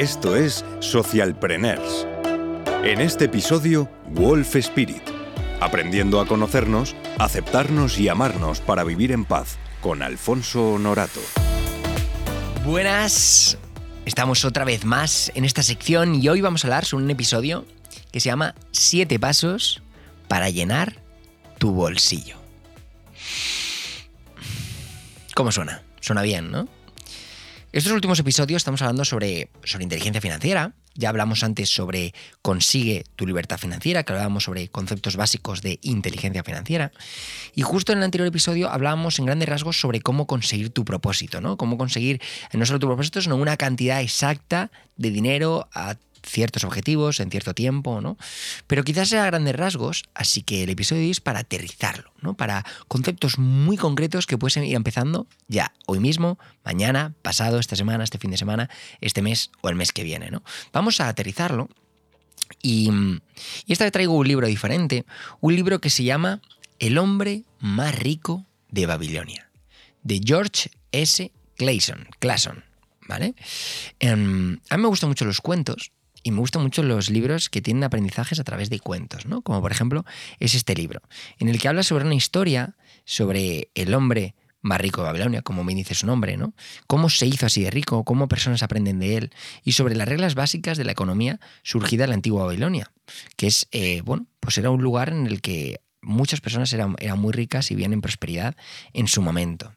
Esto es Socialpreneurs. En este episodio, Wolf Spirit. Aprendiendo a conocernos, aceptarnos y amarnos para vivir en paz, con Alfonso Honorato. Buenas, estamos otra vez más en esta sección y hoy vamos a hablar sobre un episodio que se llama Siete pasos para llenar tu bolsillo. ¿Cómo suena? Suena bien, ¿no? Estos últimos episodios estamos hablando sobre, sobre inteligencia financiera. Ya hablamos antes sobre consigue tu libertad financiera, que hablábamos sobre conceptos básicos de inteligencia financiera. Y justo en el anterior episodio hablábamos en grandes rasgos sobre cómo conseguir tu propósito, ¿no? Cómo conseguir no solo tu propósito, sino una cantidad exacta de dinero a ciertos objetivos en cierto tiempo, ¿no? Pero quizás sea a grandes rasgos, así que el episodio es para aterrizarlo, ¿no? Para conceptos muy concretos que puedes ir empezando ya, hoy mismo, mañana, pasado, esta semana, este fin de semana, este mes o el mes que viene, ¿no? Vamos a aterrizarlo y, esta vez traigo un libro diferente, un libro que se llama El hombre más rico de Babilonia, de George S. Clayson, Clayson, ¿vale? Em, a mí me gustan mucho los cuentos y me gustan mucho los libros que tienen aprendizajes a través de cuentos, ¿no? Como por ejemplo es este libro, en el que habla sobre una historia sobre el hombre más rico de Babilonia, como me dice su nombre, ¿no? Cómo se hizo así de rico, cómo personas aprenden de él, y sobre las reglas básicas de la economía surgida en la antigua Babilonia, que es, eh, bueno, pues era un lugar en el que muchas personas eran, eran muy ricas y vivían en prosperidad en su momento.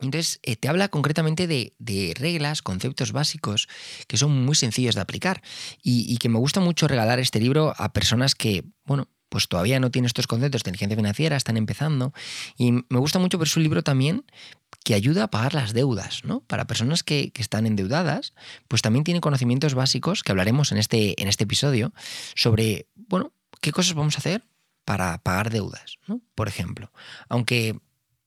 Entonces, eh, te habla concretamente de, reglas, conceptos básicos que son muy sencillos de aplicar y, que me gusta mucho regalar este libro a personas que, bueno, pues todavía no tienen estos conceptos de inteligencia financiera, están empezando. Y me gusta mucho, pero es un libro también que ayuda a pagar las deudas, ¿no? Para personas que, están endeudadas, pues también tiene conocimientos básicos que hablaremos en este, en este episodio sobre, bueno, qué cosas vamos a hacer para pagar deudas, ¿no? Por ejemplo. Aunque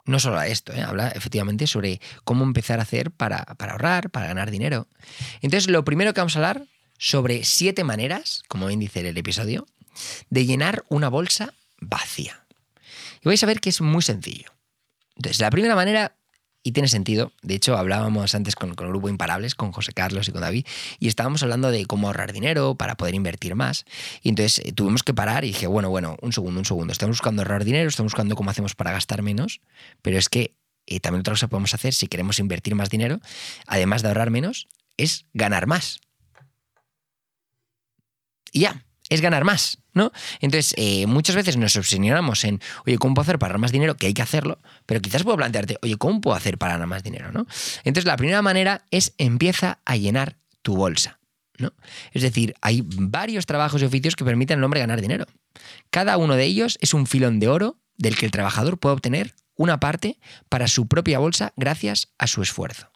no solo a esto, ¿eh? habla efectivamente sobre cómo empezar a hacer para, para, ahorrar, para ganar dinero. Entonces, lo primero que vamos a hablar sobre siete maneras, como bien dice el episodio, de llenar una bolsa vacía. Y vais a ver que es muy sencillo. Entonces, la primera manera y tiene sentido. De hecho, hablábamos antes con, el grupo Imparables, con José Carlos y con David, y estábamos hablando de cómo ahorrar dinero para poder invertir más. Y entonces eh, tuvimos que parar y dije, bueno, bueno, un segundo, un segundo. Estamos buscando ahorrar dinero, estamos buscando cómo hacemos para gastar menos, pero es que eh, también otra cosa podemos hacer si queremos invertir más dinero, además de ahorrar menos, es ganar más. Y ya, es ganar más, ¿no? Entonces, eh, muchas veces nos obsesionamos en, oye, ¿cómo puedo hacer para ganar más dinero? Que hay que hacerlo, pero quizás puedo plantearte, oye, ¿cómo puedo hacer para ganar más dinero, ¿no? Entonces, la primera manera es empieza a llenar tu bolsa, ¿no? Es decir, hay varios trabajos y oficios que permiten al hombre ganar dinero. Cada uno de ellos es un filón de oro del que el trabajador puede obtener una parte para su propia bolsa gracias a su esfuerzo.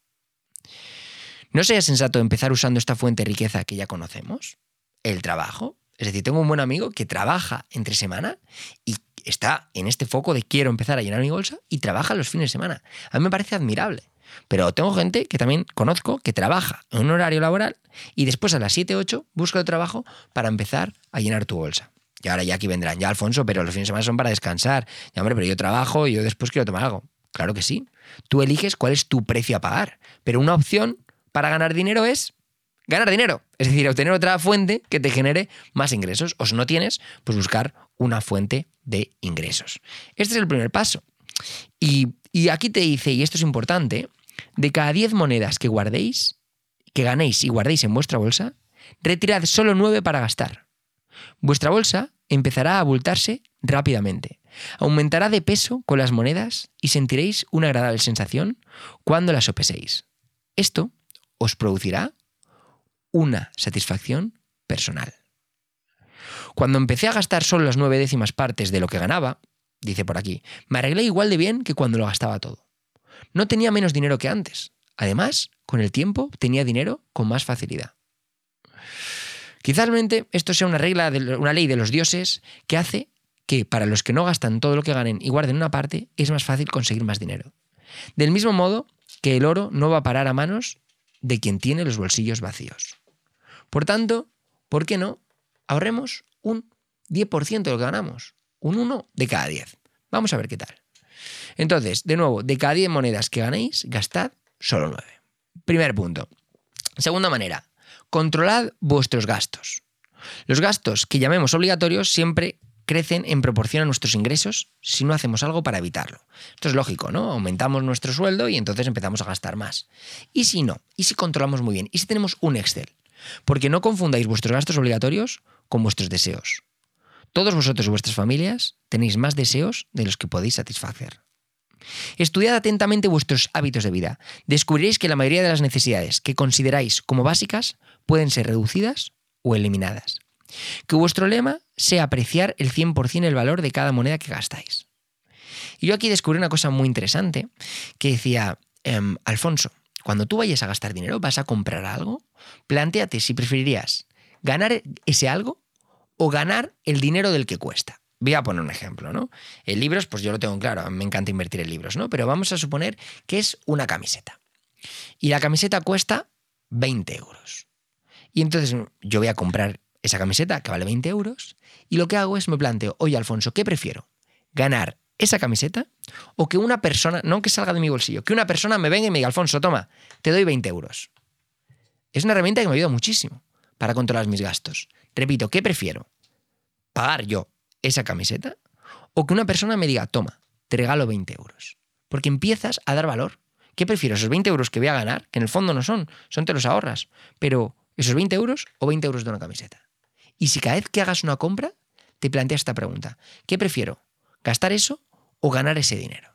¿No sería sensato empezar usando esta fuente de riqueza que ya conocemos? El trabajo, es decir, tengo un buen amigo que trabaja entre semana y está en este foco de quiero empezar a llenar mi bolsa y trabaja los fines de semana. A mí me parece admirable. Pero tengo gente que también conozco que trabaja en un horario laboral y después a las 7, 8 busca el trabajo para empezar a llenar tu bolsa. Y ahora ya aquí vendrán, ya Alfonso, pero los fines de semana son para descansar. Ya hombre, pero yo trabajo y yo después quiero tomar algo. Claro que sí. Tú eliges cuál es tu precio a pagar. Pero una opción para ganar dinero es ganar dinero. Es decir, obtener otra fuente que te genere más ingresos. O si no tienes, pues buscar una fuente de ingresos. Este es el primer paso. Y, aquí te dice, y esto es importante, de cada 10 monedas que guardéis, que ganéis y guardéis en vuestra bolsa, retirad solo 9 para gastar. Vuestra bolsa empezará a abultarse rápidamente. Aumentará de peso con las monedas y sentiréis una agradable sensación cuando las sopeséis. Esto os producirá una satisfacción personal. Cuando empecé a gastar solo las nueve décimas partes de lo que ganaba, dice por aquí, me arreglé igual de bien que cuando lo gastaba todo. No tenía menos dinero que antes. Además, con el tiempo tenía dinero con más facilidad. Quizás esto sea una regla, una ley de los dioses que hace que para los que no gastan todo lo que ganen y guarden una parte, es más fácil conseguir más dinero. Del mismo modo que el oro no va a parar a manos de quien tiene los bolsillos vacíos. Por tanto, ¿por qué no? Ahorremos un 10% de lo que ganamos, un 1 de cada 10. Vamos a ver qué tal. Entonces, de nuevo, de cada 10 monedas que ganéis, gastad solo 9. Primer punto. Segunda manera, Controlad vuestros gastos. Los gastos que llamemos obligatorios siempre crecen en proporción a nuestros ingresos si no hacemos algo para evitarlo. Esto es lógico, ¿no? Aumentamos nuestro sueldo y entonces empezamos a gastar más. ¿Y si no? ¿Y si controlamos muy bien? ¿Y si tenemos un Excel? Porque no confundáis vuestros gastos obligatorios con vuestros deseos. Todos vosotros y vuestras familias tenéis más deseos de los que podéis satisfacer. Estudiad atentamente vuestros hábitos de vida. Descubriréis que la mayoría de las necesidades que consideráis como básicas pueden ser reducidas o eliminadas. Que vuestro lema sea apreciar el 100% el valor de cada moneda que gastáis. Y yo aquí descubrí una cosa muy interesante que decía, em, Alfonso, cuando tú vayas a gastar dinero, vas a comprar algo, planteate si preferirías ganar ese algo o ganar el dinero del que cuesta. Voy a poner un ejemplo, ¿no? En libros, pues yo lo tengo claro, me encanta invertir en libros, ¿no? Pero vamos a suponer que es una camiseta. Y la camiseta cuesta 20 euros. Y entonces yo voy a comprar esa camiseta que vale 20 euros y lo que hago es me planteo, oye Alfonso, ¿qué prefiero? ¿Ganar esa camiseta o que una persona, no que salga de mi bolsillo, que una persona me venga y me diga, Alfonso, toma, te doy 20 euros? Es una herramienta que me ayuda muchísimo para controlar mis gastos. Repito, ¿qué prefiero? ¿Pagar yo esa camiseta? ¿O que una persona me diga, toma, te regalo 20 euros? Porque empiezas a dar valor. ¿Qué prefiero? ¿Esos 20 euros que voy a ganar? Que en el fondo no son, son te los ahorras. Pero, ¿esos 20 euros o 20 euros de una camiseta? Y si cada vez que hagas una compra, te planteas esta pregunta. ¿Qué prefiero? ¿Gastar eso o ganar ese dinero?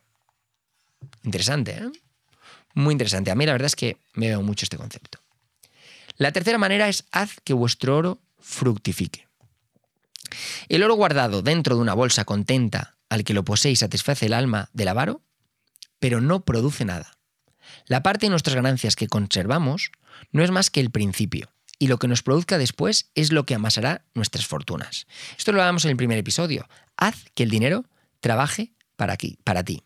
Interesante, ¿eh? Muy interesante. A mí la verdad es que me veo mucho este concepto. La tercera manera es haz que vuestro oro fructifique. El oro guardado dentro de una bolsa contenta al que lo posee y satisface el alma del avaro, pero no produce nada. La parte de nuestras ganancias que conservamos no es más que el principio, y lo que nos produzca después es lo que amasará nuestras fortunas. Esto lo hablamos en el primer episodio. Haz que el dinero trabaje para, aquí, para ti.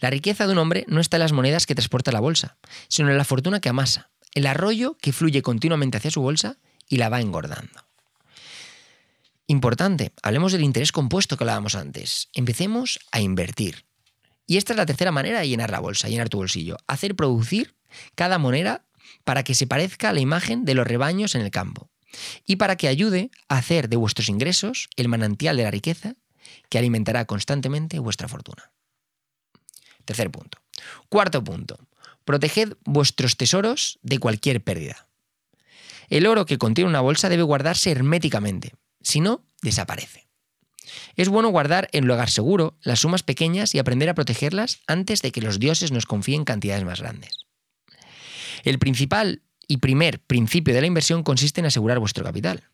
La riqueza de un hombre no está en las monedas que transporta la bolsa, sino en la fortuna que amasa, el arroyo que fluye continuamente hacia su bolsa y la va engordando. Importante, hablemos del interés compuesto que hablábamos antes. Empecemos a invertir. Y esta es la tercera manera de llenar la bolsa, llenar tu bolsillo. Hacer producir cada moneda para que se parezca a la imagen de los rebaños en el campo. Y para que ayude a hacer de vuestros ingresos el manantial de la riqueza que alimentará constantemente vuestra fortuna. Tercer punto. Cuarto punto. Proteged vuestros tesoros de cualquier pérdida. El oro que contiene una bolsa debe guardarse herméticamente, si no, desaparece. Es bueno guardar en lugar seguro las sumas pequeñas y aprender a protegerlas antes de que los dioses nos confíen cantidades más grandes. El principal y primer principio de la inversión consiste en asegurar vuestro capital.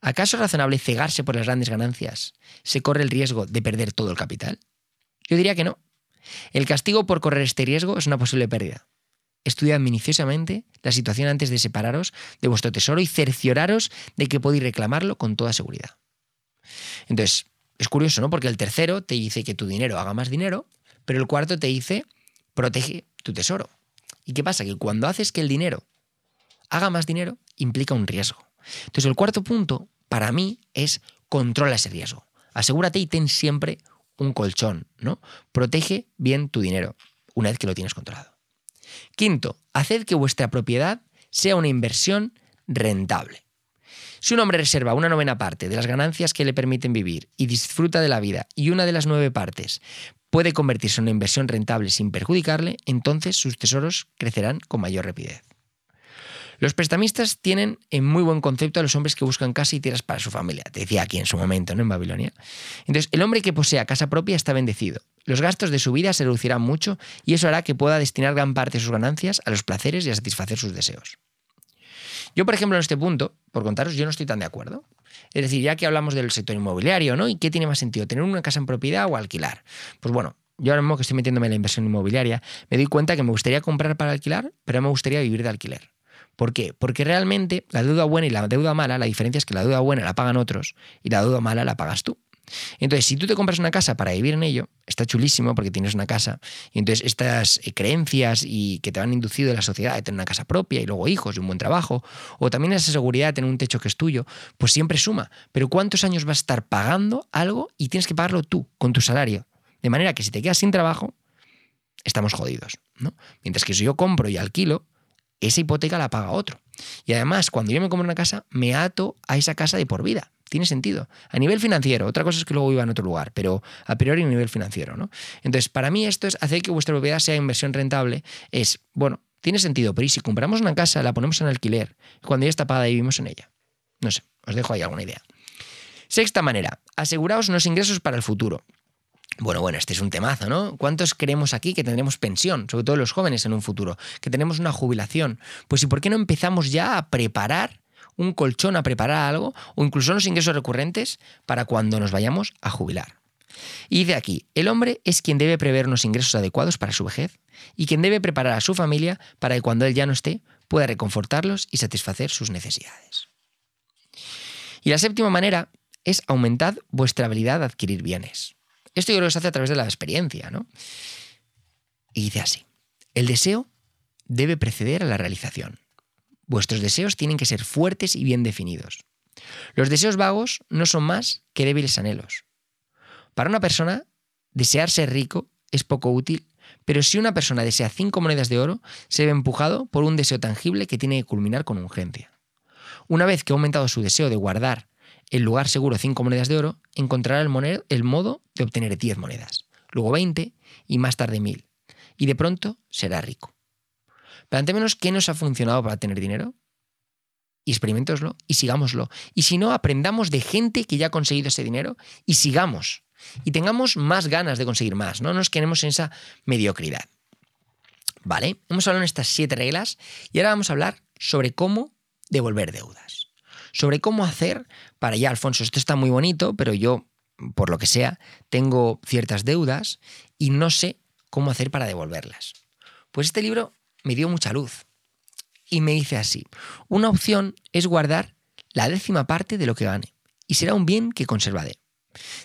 ¿Acaso es razonable cegarse por las grandes ganancias? ¿Se corre el riesgo de perder todo el capital? Yo diría que no. El castigo por correr este riesgo es una posible pérdida. Estudiad minuciosamente la situación antes de separaros de vuestro tesoro y cercioraros de que podéis reclamarlo con toda seguridad. Entonces, es curioso, ¿no? Porque el tercero te dice que tu dinero haga más dinero, pero el cuarto te dice protege tu tesoro. ¿Y qué pasa? Que cuando haces que el dinero haga más dinero, implica un riesgo. Entonces, el cuarto punto, para mí, es controla ese riesgo. Asegúrate y ten siempre un colchón, ¿no? Protege bien tu dinero una vez que lo tienes controlado. Quinto, haced que vuestra propiedad sea una inversión rentable. Si un hombre reserva una novena parte de las ganancias que le permiten vivir y disfruta de la vida y una de las nueve partes puede convertirse en una inversión rentable sin perjudicarle, entonces sus tesoros crecerán con mayor rapidez. Los prestamistas tienen en muy buen concepto a los hombres que buscan casa y tierras para su familia. Te decía aquí en su momento, ¿no? En Babilonia. Entonces, el hombre que posea casa propia está bendecido. Los gastos de su vida se reducirán mucho y eso hará que pueda destinar gran parte de sus ganancias a los placeres y a satisfacer sus deseos. Yo, por ejemplo, en este punto, por contaros, yo no estoy tan de acuerdo. Es decir, ya que hablamos del sector inmobiliario, ¿no? ¿Y qué tiene más sentido? ¿Tener una casa en propiedad o alquilar? Pues bueno, yo ahora mismo que estoy metiéndome en la inversión inmobiliaria, me doy cuenta que me gustaría comprar para alquilar, pero me gustaría vivir de alquiler. ¿Por qué? Porque realmente la deuda buena y la deuda mala, la diferencia es que la deuda buena la pagan otros y la deuda mala la pagas tú. Entonces, si tú te compras una casa para vivir en ello, está chulísimo porque tienes una casa. Y entonces estas eh, creencias y que te han inducido de la sociedad de tener una casa propia y luego hijos y un buen trabajo, o también esa seguridad de tener un techo que es tuyo, pues siempre suma. Pero ¿cuántos años vas a estar pagando algo y tienes que pagarlo tú con tu salario? De manera que si te quedas sin trabajo, estamos jodidos. ¿no? Mientras que si yo compro y alquilo, esa hipoteca la paga otro. Y además, cuando yo me compro una casa, me ato a esa casa de por vida. Tiene sentido. A nivel financiero, otra cosa es que luego viva en otro lugar, pero a priori a nivel financiero, ¿no? Entonces, para mí esto es hacer que vuestra propiedad sea inversión rentable. Es, bueno, tiene sentido, pero ¿y si compramos una casa, la ponemos en alquiler, cuando ya está pagada y vivimos en ella? No sé, os dejo ahí alguna idea. Sexta manera, aseguraos unos ingresos para el futuro. Bueno, bueno, este es un temazo, ¿no? ¿Cuántos creemos aquí que tendremos pensión, sobre todo los jóvenes en un futuro, que tenemos una jubilación? Pues ¿y por qué no empezamos ya a preparar un colchón, a preparar algo, o incluso unos ingresos recurrentes para cuando nos vayamos a jubilar? Y de aquí, el hombre es quien debe prever unos ingresos adecuados para su vejez y quien debe preparar a su familia para que cuando él ya no esté pueda reconfortarlos y satisfacer sus necesidades. Y la séptima manera es aumentar vuestra habilidad de adquirir bienes. Esto yo creo que se hace a través de la experiencia, ¿no? Y dice así, el deseo debe preceder a la realización. Vuestros deseos tienen que ser fuertes y bien definidos. Los deseos vagos no son más que débiles anhelos. Para una persona, desear ser rico es poco útil, pero si una persona desea cinco monedas de oro, se ve empujado por un deseo tangible que tiene que culminar con urgencia. Una vez que ha aumentado su deseo de guardar el lugar seguro 5 monedas de oro, encontrará el, modo de obtener 10 monedas, luego 20 y más tarde 1000. Y de pronto será rico. Plantémonos qué nos ha funcionado para tener dinero y experimentoslo y sigámoslo. Y si no, aprendamos de gente que ya ha conseguido ese dinero y sigamos. Y tengamos más ganas de conseguir más, no nos quedemos en esa mediocridad. ¿Vale? Hemos hablado en estas siete reglas y ahora vamos a hablar sobre cómo devolver deudas sobre cómo hacer para ya, Alfonso, esto está muy bonito, pero yo, por lo que sea, tengo ciertas deudas y no sé cómo hacer para devolverlas. Pues este libro me dio mucha luz y me dice así, una opción es guardar la décima parte de lo que gane y será un bien que conservaré.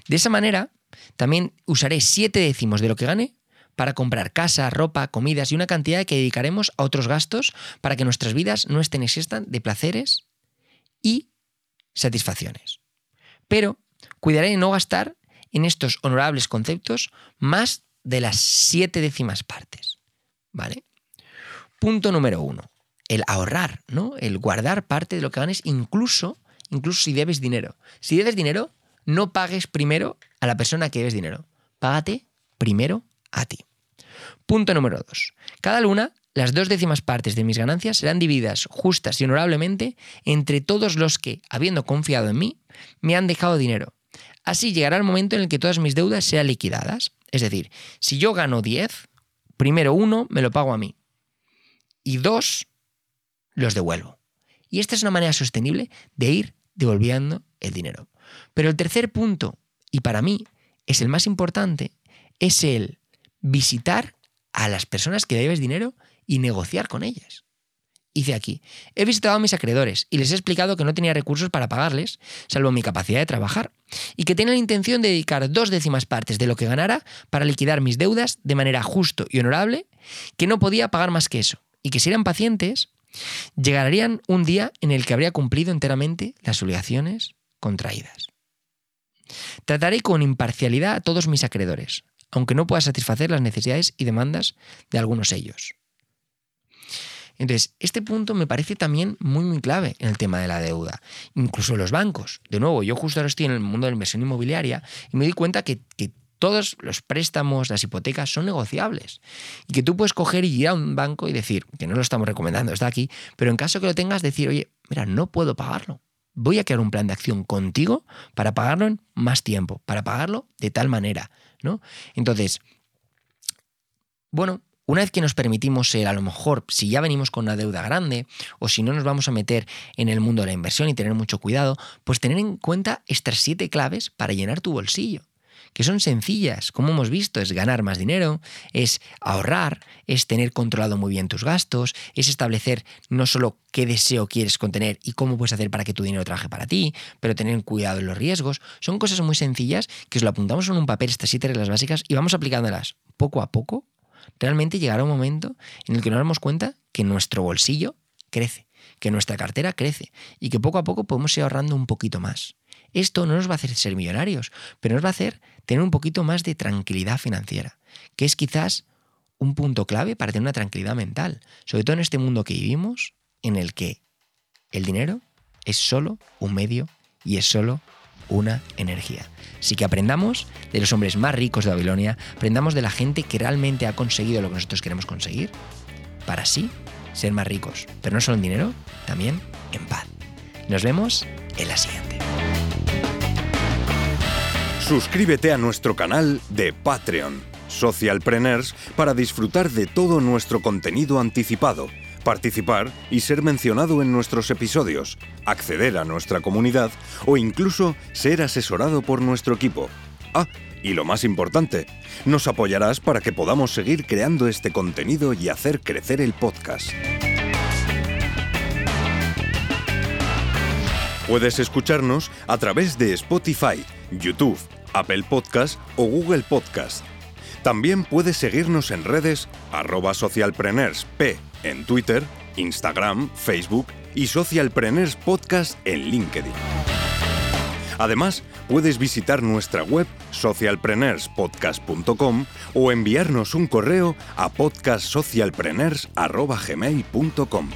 De esa manera, también usaré siete décimos de lo que gane para comprar casa, ropa, comidas y una cantidad que dedicaremos a otros gastos para que nuestras vidas no estén existan de placeres y satisfacciones. Pero cuidaré de no gastar en estos honorables conceptos más de las siete décimas partes. ¿Vale? Punto número uno. El ahorrar, ¿no? El guardar parte de lo que ganes, incluso, incluso si debes dinero. Si debes dinero, no pagues primero a la persona que debes dinero. Págate primero a ti. Punto número dos. Cada luna las dos décimas partes de mis ganancias serán divididas justas y honorablemente entre todos los que, habiendo confiado en mí, me han dejado dinero. Así llegará el momento en el que todas mis deudas sean liquidadas. Es decir, si yo gano 10, primero uno me lo pago a mí y dos los devuelvo. Y esta es una manera sostenible de ir devolviendo el dinero. Pero el tercer punto, y para mí es el más importante, es el visitar a las personas que debes dinero y negociar con ellas. Hice aquí, he visitado a mis acreedores y les he explicado que no tenía recursos para pagarles, salvo mi capacidad de trabajar, y que tenía la intención de dedicar dos décimas partes de lo que ganara para liquidar mis deudas de manera justo y honorable, que no podía pagar más que eso, y que si eran pacientes, llegarían un día en el que habría cumplido enteramente las obligaciones contraídas. Trataré con imparcialidad a todos mis acreedores, aunque no pueda satisfacer las necesidades y demandas de algunos de ellos. Entonces, este punto me parece también muy, muy clave en el tema de la deuda. Incluso los bancos. De nuevo, yo justo ahora estoy en el mundo de la inversión inmobiliaria y me doy cuenta que, todos los préstamos, las hipotecas son negociables. Y que tú puedes coger y ir a un banco y decir, que no lo estamos recomendando, está aquí, pero en caso que lo tengas, decir, oye, mira, no puedo pagarlo. Voy a crear un plan de acción contigo para pagarlo en más tiempo, para pagarlo de tal manera, ¿no? Entonces, bueno, una vez que nos permitimos ser, a lo mejor, si ya venimos con una deuda grande o si no nos vamos a meter en el mundo de la inversión y tener mucho cuidado, pues tener en cuenta estas siete claves para llenar tu bolsillo que son sencillas, como hemos visto, es ganar más dinero, es ahorrar, es tener controlado muy bien tus gastos, es establecer no solo qué deseo quieres contener y cómo puedes hacer para que tu dinero trabaje para ti, pero tener cuidado en los riesgos. Son cosas muy sencillas que os lo apuntamos en un papel, estas siete reglas básicas, y vamos aplicándolas poco a poco realmente llegará un momento en el que nos damos cuenta que nuestro bolsillo crece, que nuestra cartera crece y que poco a poco podemos ir ahorrando un poquito más. Esto no nos va a hacer ser millonarios, pero nos va a hacer tener un poquito más de tranquilidad financiera, que es quizás un punto clave para tener una tranquilidad mental, sobre todo en este mundo que vivimos, en el que el dinero es solo un medio y es solo una energía. Así que aprendamos de los hombres más ricos de Babilonia, aprendamos de la gente que realmente ha conseguido lo que nosotros queremos conseguir, para así ser más ricos, pero no solo en dinero, también en paz. Nos vemos en la siguiente. Suscríbete a nuestro canal de Patreon, Socialpreneurs, para disfrutar de todo nuestro contenido anticipado, participar y ser mencionado en nuestros episodios, acceder a nuestra comunidad o incluso ser asesorado por nuestro equipo. Ah, y lo más importante, nos apoyarás para que podamos seguir creando este contenido y hacer crecer el podcast. Puedes escucharnos a través de Spotify, YouTube, Apple Podcast o Google Podcast. También puedes seguirnos en redes arroba socialpreneursp en Twitter, Instagram, Facebook y Socialpreneurs Podcast en LinkedIn. Además, puedes visitar nuestra web socialpreneurspodcast.com o enviarnos un correo a podcastsocialpreneurs.gmail.com.